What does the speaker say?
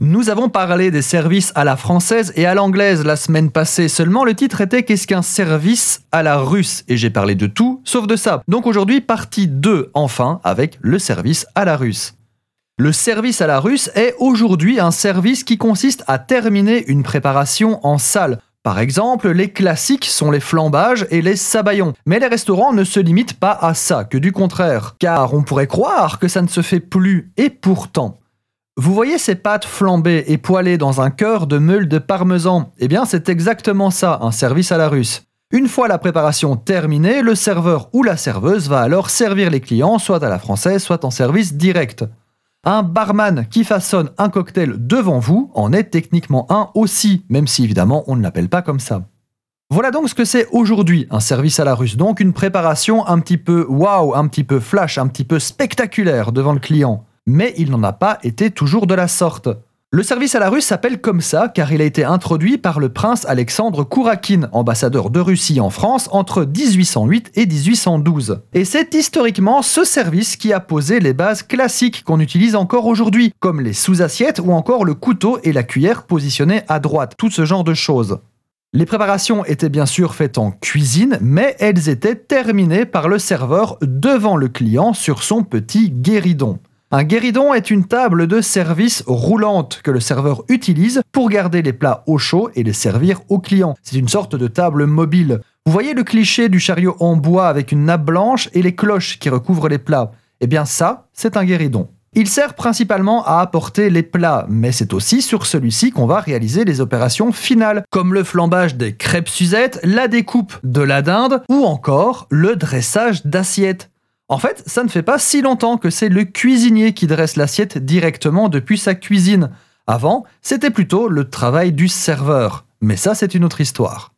Nous avons parlé des services à la française et à l'anglaise la semaine passée, seulement le titre était Qu'est-ce qu'un service à la russe? Et j'ai parlé de tout, sauf de ça. Donc aujourd'hui, partie 2, enfin, avec le service à la russe. Le service à la russe est aujourd'hui un service qui consiste à terminer une préparation en salle. Par exemple, les classiques sont les flambages et les sabayons. Mais les restaurants ne se limitent pas à ça, que du contraire. Car on pourrait croire que ça ne se fait plus, et pourtant. Vous voyez ces pâtes flambées et poêlées dans un cœur de meule de parmesan Eh bien, c'est exactement ça, un service à la russe. Une fois la préparation terminée, le serveur ou la serveuse va alors servir les clients, soit à la française, soit en service direct. Un barman qui façonne un cocktail devant vous en est techniquement un aussi, même si évidemment on ne l'appelle pas comme ça. Voilà donc ce que c'est aujourd'hui un service à la russe, donc une préparation un petit peu waouh, un petit peu flash, un petit peu spectaculaire devant le client mais il n'en a pas été toujours de la sorte. Le service à la Russe s'appelle comme ça car il a été introduit par le prince Alexandre Kourakine, ambassadeur de Russie en France entre 1808 et 1812. Et c'est historiquement ce service qui a posé les bases classiques qu'on utilise encore aujourd'hui, comme les sous-assiettes ou encore le couteau et la cuillère positionnés à droite, tout ce genre de choses. Les préparations étaient bien sûr faites en cuisine, mais elles étaient terminées par le serveur devant le client sur son petit guéridon. Un guéridon est une table de service roulante que le serveur utilise pour garder les plats au chaud et les servir aux clients. C'est une sorte de table mobile. Vous voyez le cliché du chariot en bois avec une nappe blanche et les cloches qui recouvrent les plats Eh bien ça, c'est un guéridon. Il sert principalement à apporter les plats, mais c'est aussi sur celui-ci qu'on va réaliser les opérations finales, comme le flambage des crêpes Suzette, la découpe de la dinde ou encore le dressage d'assiettes. En fait, ça ne fait pas si longtemps que c'est le cuisinier qui dresse l'assiette directement depuis sa cuisine. Avant, c'était plutôt le travail du serveur. Mais ça, c'est une autre histoire.